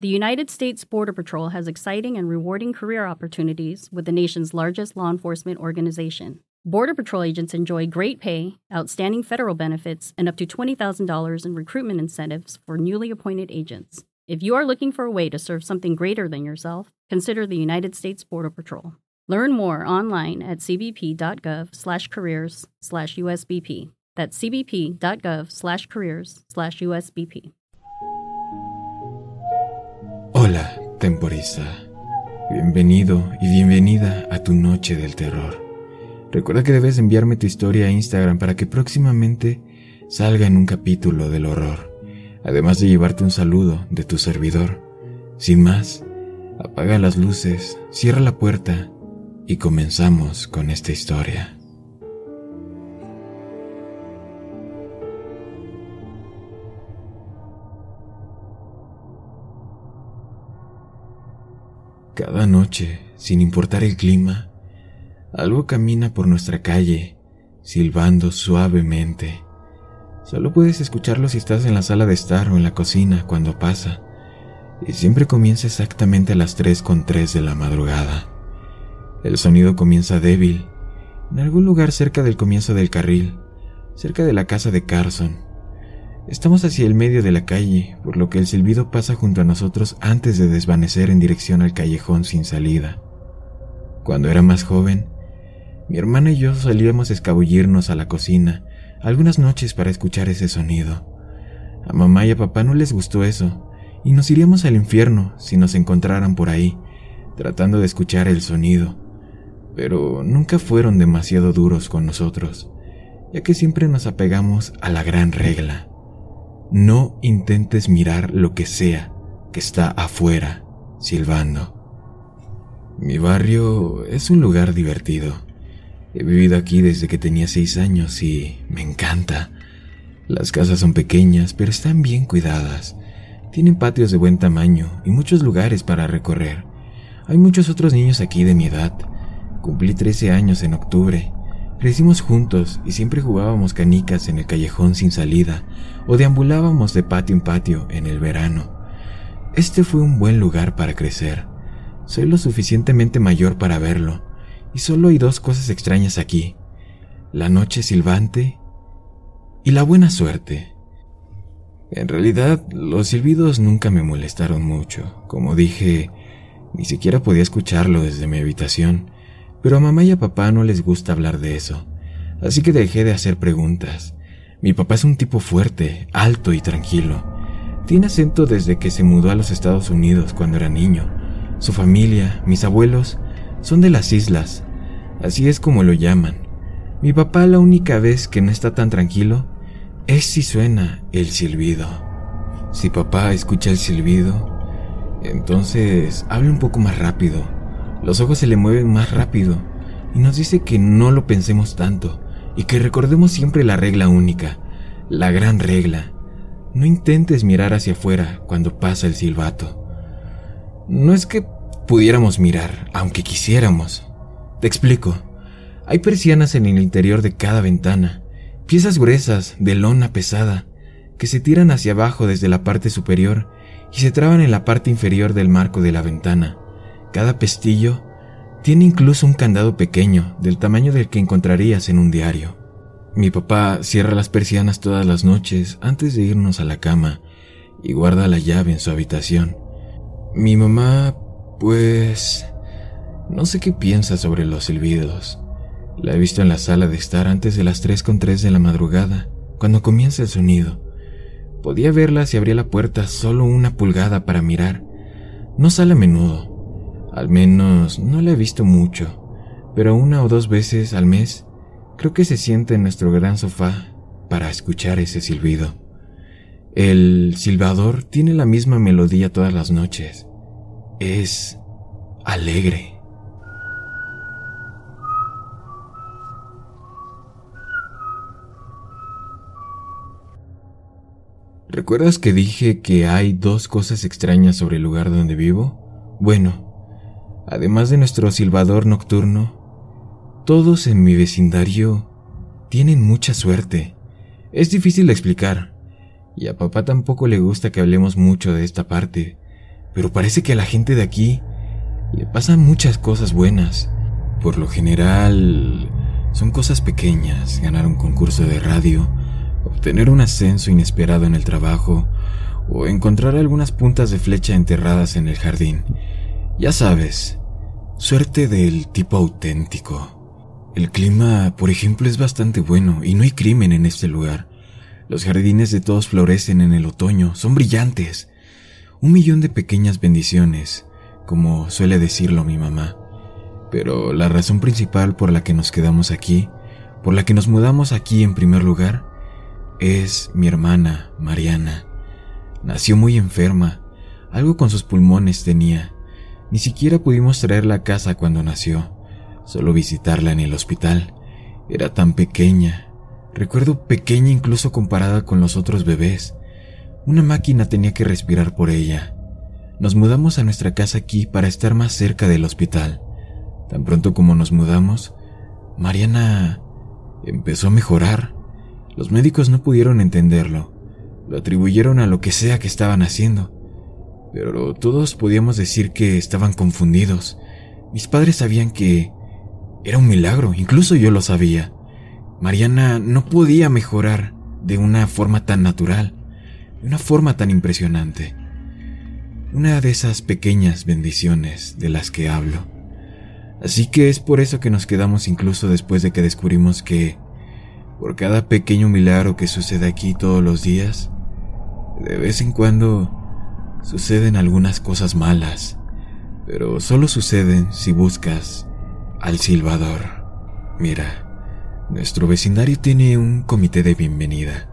The United States Border Patrol has exciting and rewarding career opportunities with the nation's largest law enforcement organization. Border Patrol agents enjoy great pay, outstanding federal benefits, and up to $20,000 in recruitment incentives for newly appointed agents. If you are looking for a way to serve something greater than yourself, consider the United States Border Patrol. Learn more online at cbp.gov/careers/usbp. That's cbp.gov/careers/usbp. Hola, temporista. Bienvenido y bienvenida a tu noche del terror. Recuerda que debes enviarme tu historia a Instagram para que próximamente salga en un capítulo del horror, además de llevarte un saludo de tu servidor. Sin más, apaga las luces, cierra la puerta y comenzamos con esta historia. Cada noche, sin importar el clima, algo camina por nuestra calle, silbando suavemente. Solo puedes escucharlo si estás en la sala de estar o en la cocina cuando pasa, y siempre comienza exactamente a las 3 con 3 de la madrugada. El sonido comienza débil, en algún lugar cerca del comienzo del carril, cerca de la casa de Carson. Estamos hacia el medio de la calle, por lo que el silbido pasa junto a nosotros antes de desvanecer en dirección al callejón sin salida. Cuando era más joven, mi hermana y yo solíamos escabullirnos a la cocina algunas noches para escuchar ese sonido. A mamá y a papá no les gustó eso, y nos iríamos al infierno si nos encontraran por ahí, tratando de escuchar el sonido pero nunca fueron demasiado duros con nosotros, ya que siempre nos apegamos a la gran regla. No intentes mirar lo que sea que está afuera, silbando. Mi barrio es un lugar divertido. He vivido aquí desde que tenía seis años y me encanta. Las casas son pequeñas, pero están bien cuidadas. Tienen patios de buen tamaño y muchos lugares para recorrer. Hay muchos otros niños aquí de mi edad, Cumplí 13 años en octubre. Crecimos juntos y siempre jugábamos canicas en el callejón sin salida o deambulábamos de patio en patio en el verano. Este fue un buen lugar para crecer. Soy lo suficientemente mayor para verlo y solo hay dos cosas extrañas aquí. La noche silbante y la buena suerte. En realidad, los silbidos nunca me molestaron mucho. Como dije, ni siquiera podía escucharlo desde mi habitación pero a mamá y a papá no les gusta hablar de eso, así que dejé de hacer preguntas. Mi papá es un tipo fuerte, alto y tranquilo. Tiene acento desde que se mudó a los Estados Unidos cuando era niño. Su familia, mis abuelos, son de las islas, así es como lo llaman. Mi papá la única vez que no está tan tranquilo es si suena el silbido. Si papá escucha el silbido, entonces hable un poco más rápido los ojos se le mueven más rápido y nos dice que no lo pensemos tanto y que recordemos siempre la regla única, la gran regla. No intentes mirar hacia afuera cuando pasa el silbato. No es que pudiéramos mirar, aunque quisiéramos. Te explico. Hay persianas en el interior de cada ventana, piezas gruesas de lona pesada, que se tiran hacia abajo desde la parte superior y se traban en la parte inferior del marco de la ventana. Cada pestillo tiene incluso un candado pequeño del tamaño del que encontrarías en un diario. Mi papá cierra las persianas todas las noches antes de irnos a la cama y guarda la llave en su habitación. Mi mamá, pues... No sé qué piensa sobre los silbidos. La he visto en la sala de estar antes de las 3 con 3 de la madrugada, cuando comienza el sonido. Podía verla si abría la puerta solo una pulgada para mirar. No sale a menudo, al menos no la he visto mucho, pero una o dos veces al mes creo que se siente en nuestro gran sofá para escuchar ese silbido. El silbador tiene la misma melodía todas las noches. Es alegre. ¿Recuerdas que dije que hay dos cosas extrañas sobre el lugar donde vivo? Bueno, Además de nuestro silbador nocturno, todos en mi vecindario tienen mucha suerte. Es difícil de explicar, y a papá tampoco le gusta que hablemos mucho de esta parte, pero parece que a la gente de aquí le pasan muchas cosas buenas. Por lo general, son cosas pequeñas, ganar un concurso de radio, obtener un ascenso inesperado en el trabajo o encontrar algunas puntas de flecha enterradas en el jardín. Ya sabes, suerte del tipo auténtico. El clima, por ejemplo, es bastante bueno y no hay crimen en este lugar. Los jardines de todos florecen en el otoño, son brillantes. Un millón de pequeñas bendiciones, como suele decirlo mi mamá. Pero la razón principal por la que nos quedamos aquí, por la que nos mudamos aquí en primer lugar, es mi hermana, Mariana. Nació muy enferma, algo con sus pulmones tenía. Ni siquiera pudimos traerla a casa cuando nació, solo visitarla en el hospital. Era tan pequeña, recuerdo pequeña incluso comparada con los otros bebés. Una máquina tenía que respirar por ella. Nos mudamos a nuestra casa aquí para estar más cerca del hospital. Tan pronto como nos mudamos, Mariana empezó a mejorar. Los médicos no pudieron entenderlo. Lo atribuyeron a lo que sea que estaban haciendo. Pero todos podíamos decir que estaban confundidos. Mis padres sabían que era un milagro, incluso yo lo sabía. Mariana no podía mejorar de una forma tan natural, de una forma tan impresionante. Una de esas pequeñas bendiciones de las que hablo. Así que es por eso que nos quedamos incluso después de que descubrimos que, por cada pequeño milagro que sucede aquí todos los días, de vez en cuando suceden algunas cosas malas, pero solo suceden si buscas al silbador. Mira, nuestro vecindario tiene un comité de bienvenida.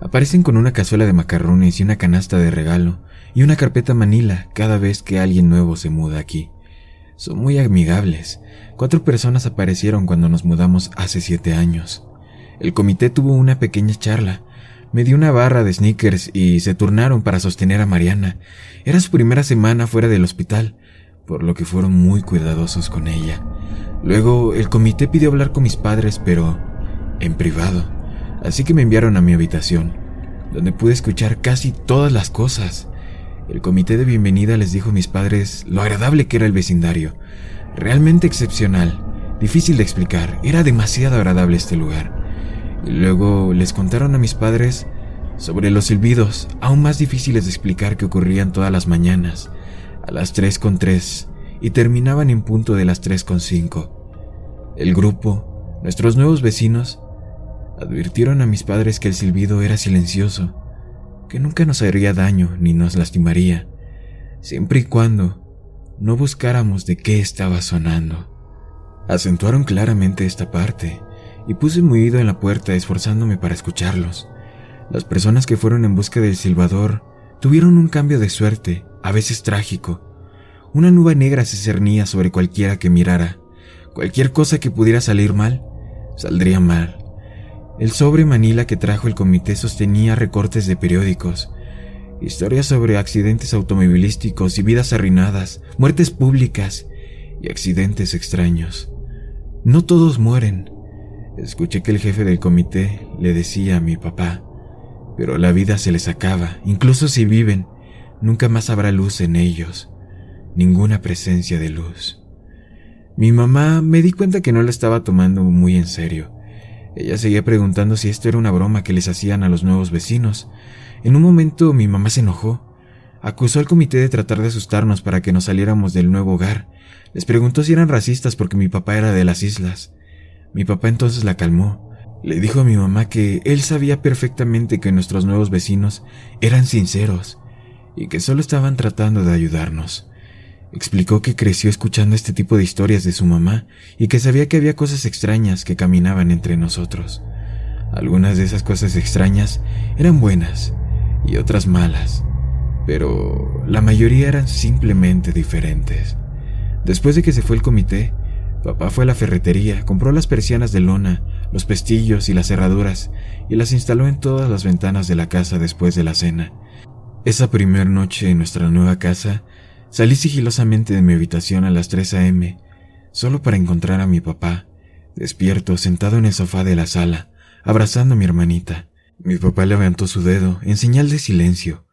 Aparecen con una cazuela de macarrones y una canasta de regalo y una carpeta manila cada vez que alguien nuevo se muda aquí. Son muy amigables. Cuatro personas aparecieron cuando nos mudamos hace siete años. El comité tuvo una pequeña charla. Me dio una barra de sneakers y se turnaron para sostener a Mariana. Era su primera semana fuera del hospital, por lo que fueron muy cuidadosos con ella. Luego el comité pidió hablar con mis padres, pero en privado. Así que me enviaron a mi habitación, donde pude escuchar casi todas las cosas. El comité de bienvenida les dijo a mis padres lo agradable que era el vecindario. Realmente excepcional, difícil de explicar, era demasiado agradable este lugar. Luego les contaron a mis padres sobre los silbidos, aún más difíciles de explicar que ocurrían todas las mañanas, a las 3 con 3, y terminaban en punto de las 3 con 5. El grupo, nuestros nuevos vecinos, advirtieron a mis padres que el silbido era silencioso, que nunca nos haría daño ni nos lastimaría, siempre y cuando no buscáramos de qué estaba sonando. Acentuaron claramente esta parte, y puse mi oído en la puerta esforzándome para escucharlos. Las personas que fueron en busca del silbador tuvieron un cambio de suerte, a veces trágico. Una nube negra se cernía sobre cualquiera que mirara. Cualquier cosa que pudiera salir mal, saldría mal. El sobre Manila que trajo el comité sostenía recortes de periódicos, historias sobre accidentes automovilísticos y vidas arruinadas, muertes públicas y accidentes extraños. No todos mueren. Escuché que el jefe del comité le decía a mi papá, pero la vida se les acaba, incluso si viven, nunca más habrá luz en ellos, ninguna presencia de luz. Mi mamá me di cuenta que no la estaba tomando muy en serio ella seguía preguntando si esto era una broma que les hacían a los nuevos vecinos. En un momento mi mamá se enojó. Acusó al comité de tratar de asustarnos para que nos saliéramos del nuevo hogar. Les preguntó si eran racistas porque mi papá era de las islas. Mi papá entonces la calmó. Le dijo a mi mamá que él sabía perfectamente que nuestros nuevos vecinos eran sinceros y que solo estaban tratando de ayudarnos. Explicó que creció escuchando este tipo de historias de su mamá y que sabía que había cosas extrañas que caminaban entre nosotros. Algunas de esas cosas extrañas eran buenas y otras malas, pero la mayoría eran simplemente diferentes. Después de que se fue el comité, papá fue a la ferretería, compró las persianas de lona, los pestillos y las cerraduras y las instaló en todas las ventanas de la casa después de la cena. Esa primera noche en nuestra nueva casa, Salí sigilosamente de mi habitación a las 3 a.m., solo para encontrar a mi papá, despierto, sentado en el sofá de la sala, abrazando a mi hermanita. Mi papá levantó su dedo en señal de silencio,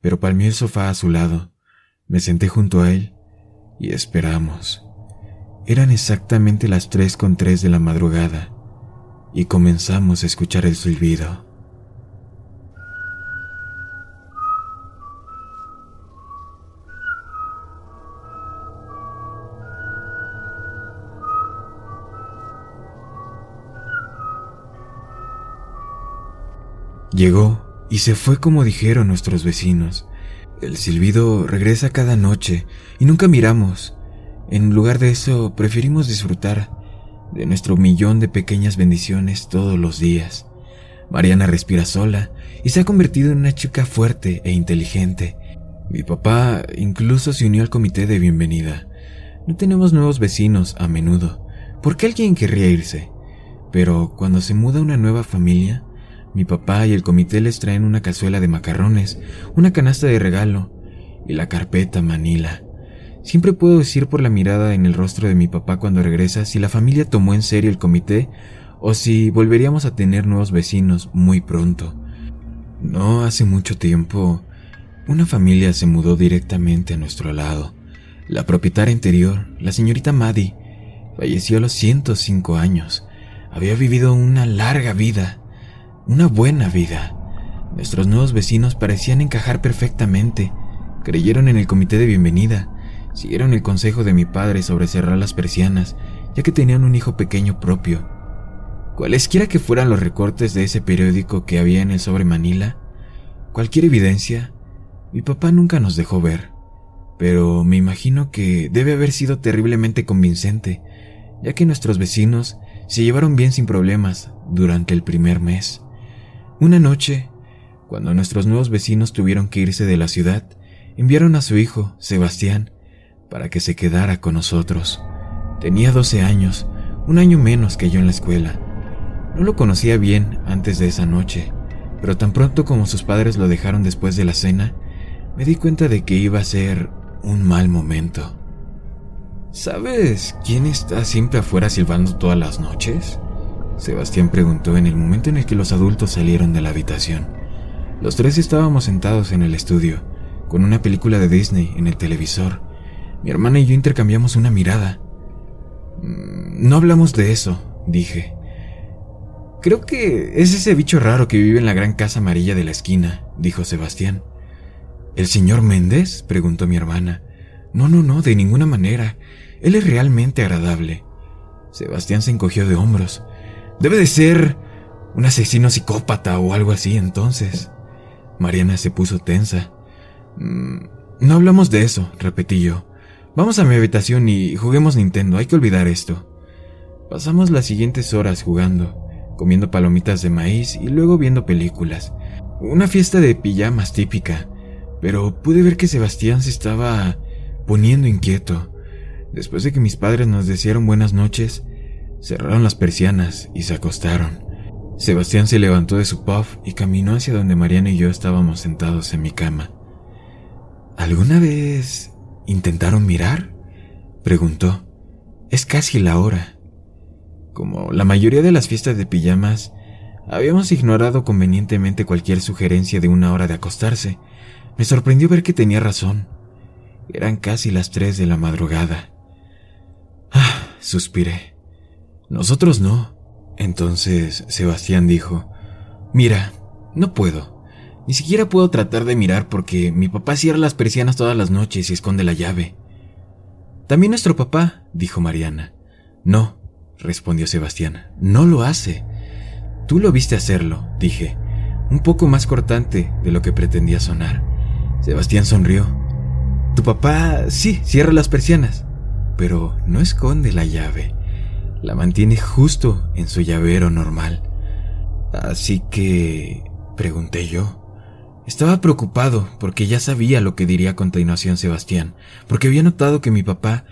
pero palmé el sofá a su lado. Me senté junto a él y esperamos. Eran exactamente las tres con tres de la madrugada y comenzamos a escuchar el silbido. Llegó y se fue como dijeron nuestros vecinos. El silbido regresa cada noche y nunca miramos. En lugar de eso, preferimos disfrutar de nuestro millón de pequeñas bendiciones todos los días. Mariana respira sola y se ha convertido en una chica fuerte e inteligente. Mi papá incluso se unió al comité de bienvenida. No tenemos nuevos vecinos a menudo, porque alguien querría irse. Pero cuando se muda una nueva familia, mi papá y el comité les traen una cazuela de macarrones, una canasta de regalo y la carpeta Manila. Siempre puedo decir por la mirada en el rostro de mi papá cuando regresa si la familia tomó en serio el comité o si volveríamos a tener nuevos vecinos muy pronto. No hace mucho tiempo, una familia se mudó directamente a nuestro lado. La propietaria anterior, la señorita Maddie, falleció a los 105 años. Había vivido una larga vida una buena vida. Nuestros nuevos vecinos parecían encajar perfectamente. Creyeron en el comité de bienvenida, siguieron el consejo de mi padre sobre cerrar las persianas, ya que tenían un hijo pequeño propio. Cualesquiera que fueran los recortes de ese periódico que había en el sobre Manila, cualquier evidencia, mi papá nunca nos dejó ver. Pero me imagino que debe haber sido terriblemente convincente, ya que nuestros vecinos se llevaron bien sin problemas durante el primer mes. Una noche, cuando nuestros nuevos vecinos tuvieron que irse de la ciudad, enviaron a su hijo, Sebastián, para que se quedara con nosotros. Tenía 12 años, un año menos que yo en la escuela. No lo conocía bien antes de esa noche, pero tan pronto como sus padres lo dejaron después de la cena, me di cuenta de que iba a ser un mal momento. ¿Sabes quién está siempre afuera silbando todas las noches? Sebastián preguntó en el momento en el que los adultos salieron de la habitación. Los tres estábamos sentados en el estudio, con una película de Disney en el televisor. Mi hermana y yo intercambiamos una mirada. Mm, no hablamos de eso, dije. Creo que es ese bicho raro que vive en la gran casa amarilla de la esquina, dijo Sebastián. ¿El señor Méndez? preguntó mi hermana. No, no, no, de ninguna manera. Él es realmente agradable. Sebastián se encogió de hombros. Debe de ser un asesino psicópata o algo así entonces. Mariana se puso tensa. Mm, no hablamos de eso, repetí yo. Vamos a mi habitación y juguemos Nintendo, hay que olvidar esto. Pasamos las siguientes horas jugando, comiendo palomitas de maíz y luego viendo películas. Una fiesta de pijamas típica, pero pude ver que Sebastián se estaba poniendo inquieto. Después de que mis padres nos desearon buenas noches, Cerraron las persianas y se acostaron. Sebastián se levantó de su puff y caminó hacia donde Mariana y yo estábamos sentados en mi cama. ¿Alguna vez intentaron mirar? preguntó. Es casi la hora. Como la mayoría de las fiestas de pijamas, habíamos ignorado convenientemente cualquier sugerencia de una hora de acostarse. Me sorprendió ver que tenía razón. Eran casi las tres de la madrugada. Ah, suspiré. Nosotros no. Entonces Sebastián dijo, Mira, no puedo. Ni siquiera puedo tratar de mirar porque mi papá cierra las persianas todas las noches y esconde la llave. También nuestro papá, dijo Mariana. No, respondió Sebastián, no lo hace. Tú lo viste hacerlo, dije, un poco más cortante de lo que pretendía sonar. Sebastián sonrió. Tu papá sí, cierra las persianas, pero no esconde la llave la mantiene justo en su llavero normal. Así que... pregunté yo. Estaba preocupado porque ya sabía lo que diría a continuación Sebastián, porque había notado que mi papá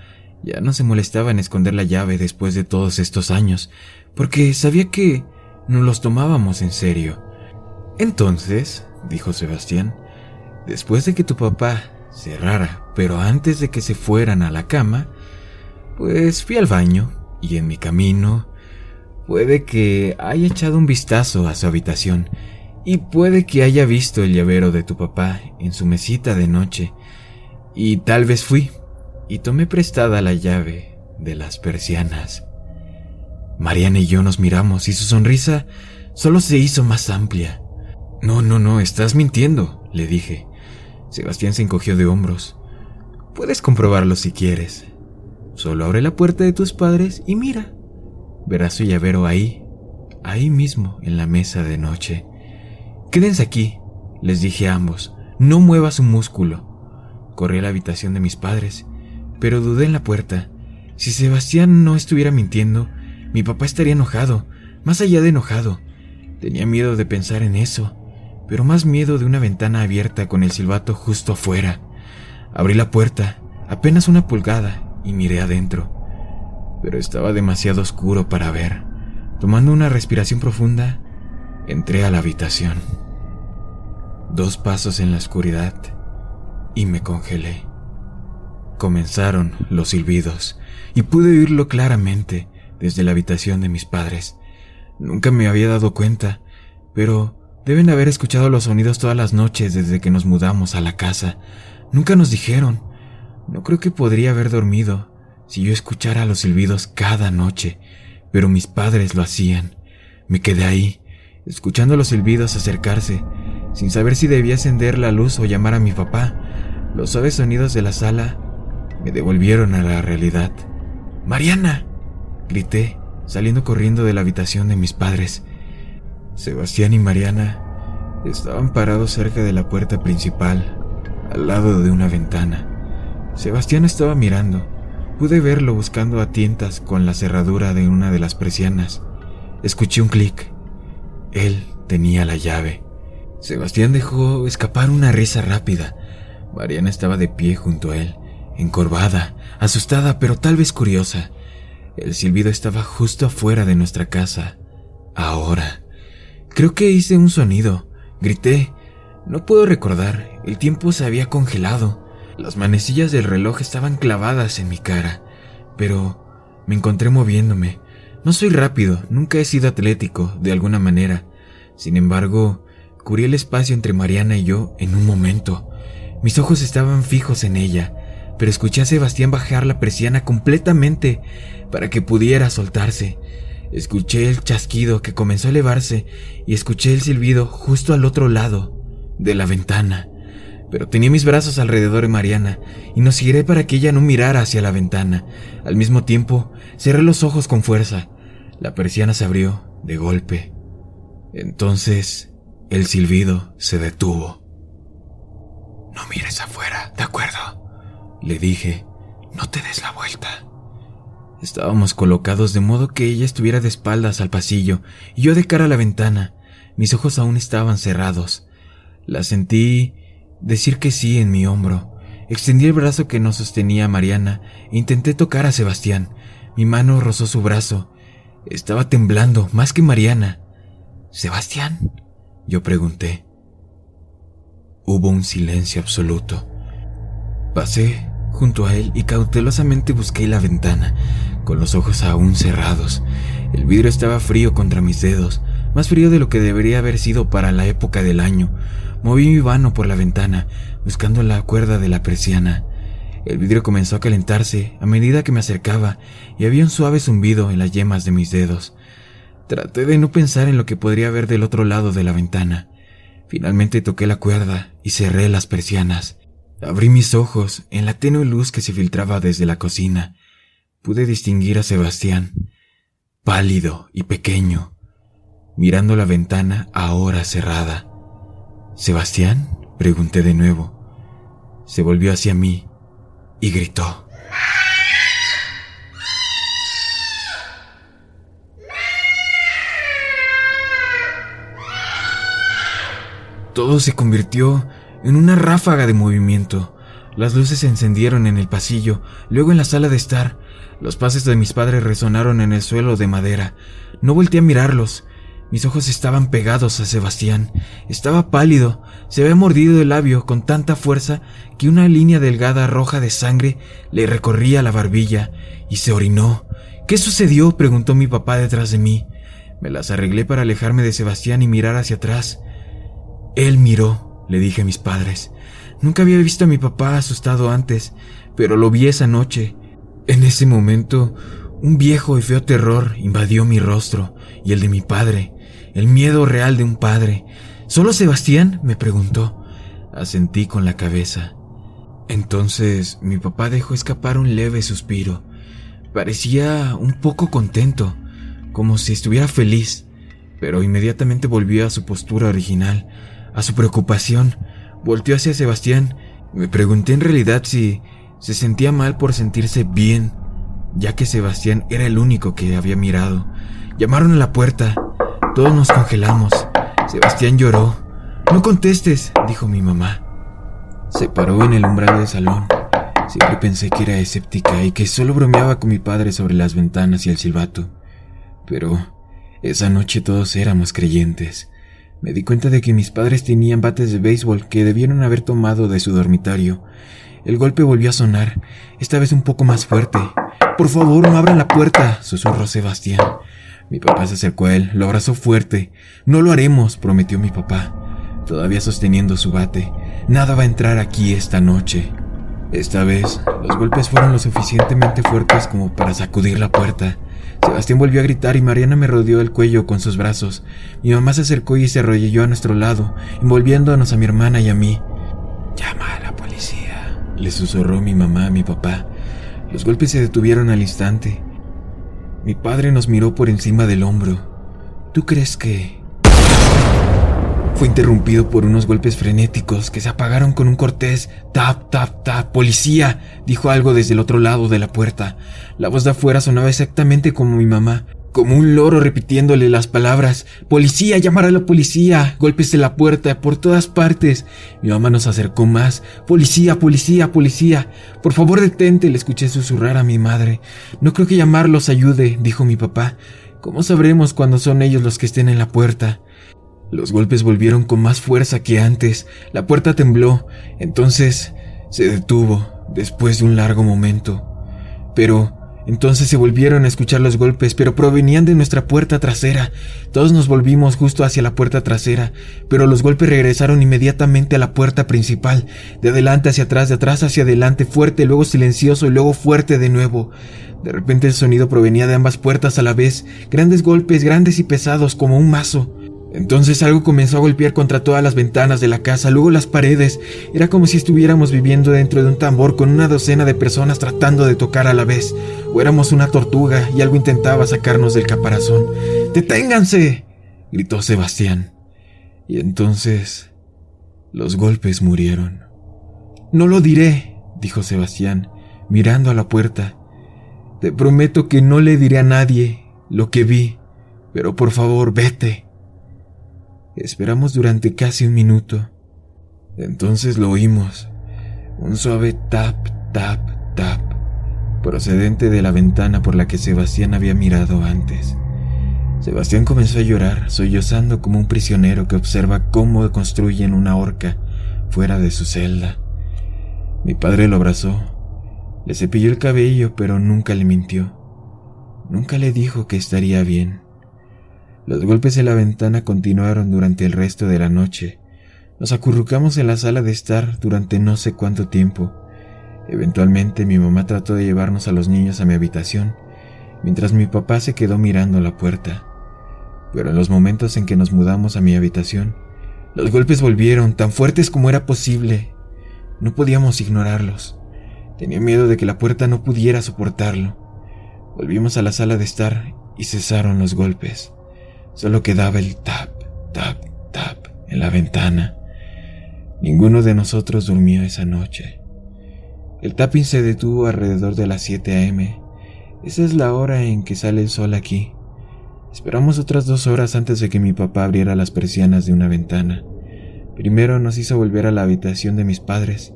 ya no se molestaba en esconder la llave después de todos estos años, porque sabía que no los tomábamos en serio. Entonces, dijo Sebastián, después de que tu papá cerrara, pero antes de que se fueran a la cama, pues fui al baño y en mi camino puede que haya echado un vistazo a su habitación y puede que haya visto el llavero de tu papá en su mesita de noche. Y tal vez fui, y tomé prestada la llave de las persianas. Mariana y yo nos miramos y su sonrisa solo se hizo más amplia. No, no, no, estás mintiendo, le dije. Sebastián se encogió de hombros. Puedes comprobarlo si quieres. Solo abre la puerta de tus padres y mira. Verás su llavero ahí, ahí mismo, en la mesa de noche. Quédense aquí, les dije a ambos. No muevas un músculo. Corrí a la habitación de mis padres, pero dudé en la puerta. Si Sebastián no estuviera mintiendo, mi papá estaría enojado, más allá de enojado. Tenía miedo de pensar en eso, pero más miedo de una ventana abierta con el silbato justo afuera. Abrí la puerta, apenas una pulgada, y miré adentro. Pero estaba demasiado oscuro para ver. Tomando una respiración profunda, entré a la habitación. Dos pasos en la oscuridad y me congelé. Comenzaron los silbidos y pude oírlo claramente desde la habitación de mis padres. Nunca me había dado cuenta, pero deben haber escuchado los sonidos todas las noches desde que nos mudamos a la casa. Nunca nos dijeron. No creo que podría haber dormido si yo escuchara los silbidos cada noche, pero mis padres lo hacían. Me quedé ahí, escuchando los silbidos acercarse, sin saber si debía encender la luz o llamar a mi papá. Los suaves sonidos de la sala me devolvieron a la realidad. Mariana, grité, saliendo corriendo de la habitación de mis padres. Sebastián y Mariana estaban parados cerca de la puerta principal, al lado de una ventana. Sebastián estaba mirando. Pude verlo buscando a tientas con la cerradura de una de las persianas. Escuché un clic. Él tenía la llave. Sebastián dejó escapar una risa rápida. Mariana estaba de pie junto a él, encorvada, asustada, pero tal vez curiosa. El silbido estaba justo afuera de nuestra casa. Ahora. Creo que hice un sonido. Grité. No puedo recordar. El tiempo se había congelado. Las manecillas del reloj estaban clavadas en mi cara. Pero me encontré moviéndome. No soy rápido, nunca he sido atlético, de alguna manera. Sin embargo, cubrí el espacio entre Mariana y yo en un momento. Mis ojos estaban fijos en ella, pero escuché a Sebastián bajar la persiana completamente para que pudiera soltarse. Escuché el chasquido que comenzó a elevarse y escuché el silbido justo al otro lado de la ventana. Pero tenía mis brazos alrededor de Mariana y nos giré para que ella no mirara hacia la ventana. Al mismo tiempo, cerré los ojos con fuerza. La persiana se abrió de golpe. Entonces, el silbido se detuvo. No mires afuera, ¿de acuerdo? Le dije, no te des la vuelta. Estábamos colocados de modo que ella estuviera de espaldas al pasillo y yo de cara a la ventana. Mis ojos aún estaban cerrados. La sentí decir que sí en mi hombro. Extendí el brazo que nos sostenía Mariana e intenté tocar a Sebastián. Mi mano rozó su brazo. Estaba temblando más que Mariana. ¿Sebastián? Yo pregunté. Hubo un silencio absoluto. Pasé junto a él y cautelosamente busqué la ventana, con los ojos aún cerrados. El vidrio estaba frío contra mis dedos, más frío de lo que debería haber sido para la época del año. Moví mi mano por la ventana, buscando la cuerda de la persiana. El vidrio comenzó a calentarse a medida que me acercaba y había un suave zumbido en las yemas de mis dedos. Traté de no pensar en lo que podría haber del otro lado de la ventana. Finalmente toqué la cuerda y cerré las persianas. Abrí mis ojos en la tenue luz que se filtraba desde la cocina. Pude distinguir a Sebastián, pálido y pequeño, mirando la ventana ahora cerrada. ¿Sebastián? pregunté de nuevo. Se volvió hacia mí y gritó. Todo se convirtió en una ráfaga de movimiento. Las luces se encendieron en el pasillo, luego en la sala de estar. Los pases de mis padres resonaron en el suelo de madera. No volteé a mirarlos. Mis ojos estaban pegados a Sebastián. Estaba pálido. Se había mordido el labio con tanta fuerza que una línea delgada roja de sangre le recorría la barbilla y se orinó. ¿Qué sucedió? preguntó mi papá detrás de mí. Me las arreglé para alejarme de Sebastián y mirar hacia atrás. Él miró, le dije a mis padres. Nunca había visto a mi papá asustado antes, pero lo vi esa noche. En ese momento, un viejo y feo terror invadió mi rostro y el de mi padre, el miedo real de un padre. ¿Solo Sebastián? me preguntó. Asentí con la cabeza. Entonces mi papá dejó escapar un leve suspiro. Parecía un poco contento, como si estuviera feliz, pero inmediatamente volvió a su postura original, a su preocupación. Volteó hacia Sebastián. Me pregunté en realidad si se sentía mal por sentirse bien, ya que Sebastián era el único que había mirado. Llamaron a la puerta. Todos nos congelamos. Sebastián lloró. No contestes, dijo mi mamá. Se paró en el umbral del salón. Siempre pensé que era escéptica y que solo bromeaba con mi padre sobre las ventanas y el silbato. Pero esa noche todos éramos creyentes. Me di cuenta de que mis padres tenían bates de béisbol que debieron haber tomado de su dormitorio. El golpe volvió a sonar, esta vez un poco más fuerte. Por favor, no abran la puerta, susurró Sebastián. Mi papá se acercó a él, lo abrazó fuerte. No lo haremos, prometió mi papá, todavía sosteniendo su bate. Nada va a entrar aquí esta noche. Esta vez, los golpes fueron lo suficientemente fuertes como para sacudir la puerta. Sebastián volvió a gritar y Mariana me rodeó el cuello con sus brazos. Mi mamá se acercó y se arrodilló a nuestro lado, envolviéndonos a mi hermana y a mí. Llama a la policía, le susurró mi mamá a mi papá. Los golpes se detuvieron al instante. Mi padre nos miró por encima del hombro. ¿Tú crees que fue interrumpido por unos golpes frenéticos que se apagaron con un cortés. Tap, tap, tap. Policía. dijo algo desde el otro lado de la puerta. La voz de afuera sonaba exactamente como mi mamá, como un loro repitiéndole las palabras. Policía, llamar a la policía. Golpes de la puerta por todas partes. Mi mamá nos acercó más. Policía, policía, policía. Por favor, detente, le escuché susurrar a mi madre. No creo que llamarlos ayude, dijo mi papá. ¿Cómo sabremos cuándo son ellos los que estén en la puerta? Los golpes volvieron con más fuerza que antes. La puerta tembló. Entonces se detuvo, después de un largo momento. Pero entonces se volvieron a escuchar los golpes, pero provenían de nuestra puerta trasera. Todos nos volvimos justo hacia la puerta trasera, pero los golpes regresaron inmediatamente a la puerta principal, de adelante hacia atrás, de atrás hacia adelante, fuerte, luego silencioso y luego fuerte de nuevo. De repente el sonido provenía de ambas puertas a la vez, grandes golpes, grandes y pesados como un mazo. Entonces algo comenzó a golpear contra todas las ventanas de la casa, luego las paredes. Era como si estuviéramos viviendo dentro de un tambor con una docena de personas tratando de tocar a la vez. O éramos una tortuga y algo intentaba sacarnos del caparazón. ¡Deténganse! gritó Sebastián. Y entonces los golpes murieron. No lo diré, dijo Sebastián, mirando a la puerta. Te prometo que no le diré a nadie lo que vi, pero por favor vete. Esperamos durante casi un minuto. Entonces lo oímos. Un suave tap, tap, tap, procedente de la ventana por la que Sebastián había mirado antes. Sebastián comenzó a llorar, sollozando como un prisionero que observa cómo construyen una horca fuera de su celda. Mi padre lo abrazó, le cepilló el cabello, pero nunca le mintió. Nunca le dijo que estaría bien. Los golpes en la ventana continuaron durante el resto de la noche. Nos acurrucamos en la sala de estar durante no sé cuánto tiempo. Eventualmente mi mamá trató de llevarnos a los niños a mi habitación, mientras mi papá se quedó mirando la puerta. Pero en los momentos en que nos mudamos a mi habitación, los golpes volvieron tan fuertes como era posible. No podíamos ignorarlos. Tenía miedo de que la puerta no pudiera soportarlo. Volvimos a la sala de estar y cesaron los golpes. Solo quedaba el tap, tap, tap en la ventana. Ninguno de nosotros durmió esa noche. El tapping se detuvo alrededor de las 7 a.m. Esa es la hora en que sale el sol aquí. Esperamos otras dos horas antes de que mi papá abriera las persianas de una ventana. Primero nos hizo volver a la habitación de mis padres.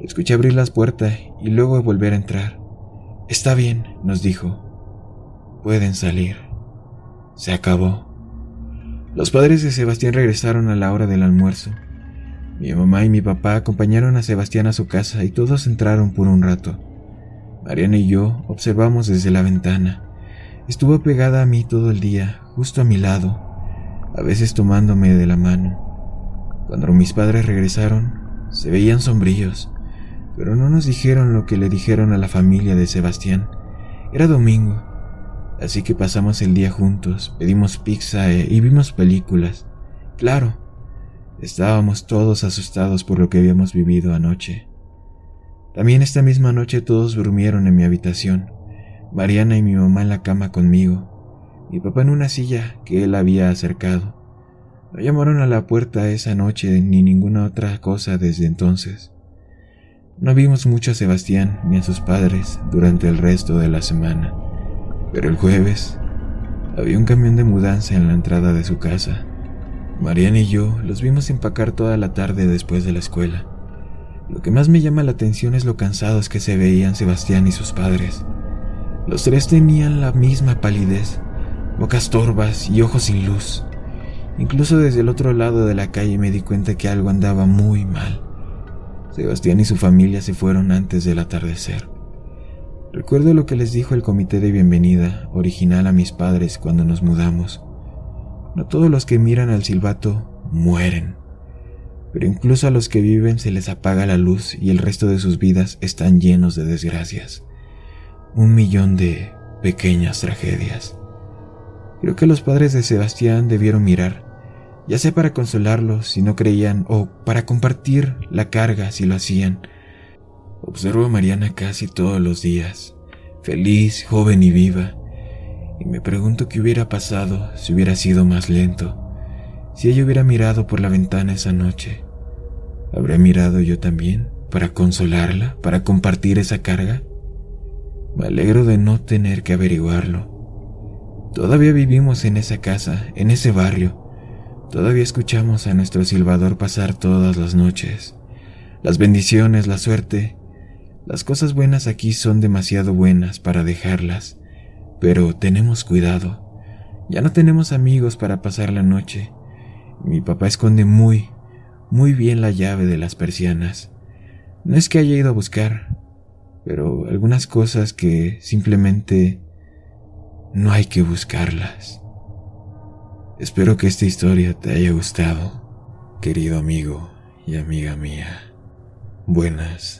escuché abrir las puertas y luego volver a entrar. Está bien, nos dijo. Pueden salir. Se acabó. Los padres de Sebastián regresaron a la hora del almuerzo. Mi mamá y mi papá acompañaron a Sebastián a su casa y todos entraron por un rato. Mariana y yo observamos desde la ventana. Estuvo pegada a mí todo el día, justo a mi lado, a veces tomándome de la mano. Cuando mis padres regresaron, Se veían sombríos, pero no nos dijeron lo que le dijeron a la familia de Sebastián. Era domingo, así que pasamos el día juntos, pedimos pizza e, y vimos películas. Claro, estábamos todos asustados por lo que habíamos vivido anoche. También esta misma noche todos durmieron en mi habitación, Mariana y mi mamá en la cama conmigo, mi papá en una silla que él había acercado. No llamaron a la puerta esa noche ni ninguna otra cosa desde entonces. No vimos mucho a Sebastián ni a sus padres durante el resto de la semana, pero el jueves había un camión de mudanza en la entrada de su casa. Mariana y yo los vimos empacar toda la tarde después de la escuela. Lo que más me llama la atención es lo cansados que se veían Sebastián y sus padres. Los tres tenían la misma palidez, bocas torvas y ojos sin luz. Incluso desde el otro lado de la calle me di cuenta que algo andaba muy mal. Sebastián y su familia se fueron antes del atardecer. Recuerdo lo que les dijo el comité de bienvenida original a mis padres cuando nos mudamos. No todos los que miran al silbato mueren pero incluso a los que viven se les apaga la luz y el resto de sus vidas están llenos de desgracias. Un millón de pequeñas tragedias. Creo que los padres de Sebastián debieron mirar, ya sea para consolarlo si no creían o para compartir la carga si lo hacían. Observo a Mariana casi todos los días, feliz, joven y viva, y me pregunto qué hubiera pasado si hubiera sido más lento si ella hubiera mirado por la ventana esa noche, ¿habría mirado yo también para consolarla, para compartir esa carga? Me alegro de no tener que averiguarlo. Todavía vivimos en esa casa, en ese barrio. Todavía escuchamos a nuestro silbador pasar todas las noches. Las bendiciones, la suerte, las cosas buenas aquí son demasiado buenas para dejarlas. Pero tenemos cuidado. Ya no tenemos amigos para pasar la noche. Mi papá esconde muy, muy bien la llave de las persianas. No es que haya ido a buscar, pero algunas cosas que simplemente no hay que buscarlas. Espero que esta historia te haya gustado, querido amigo y amiga mía. Buenas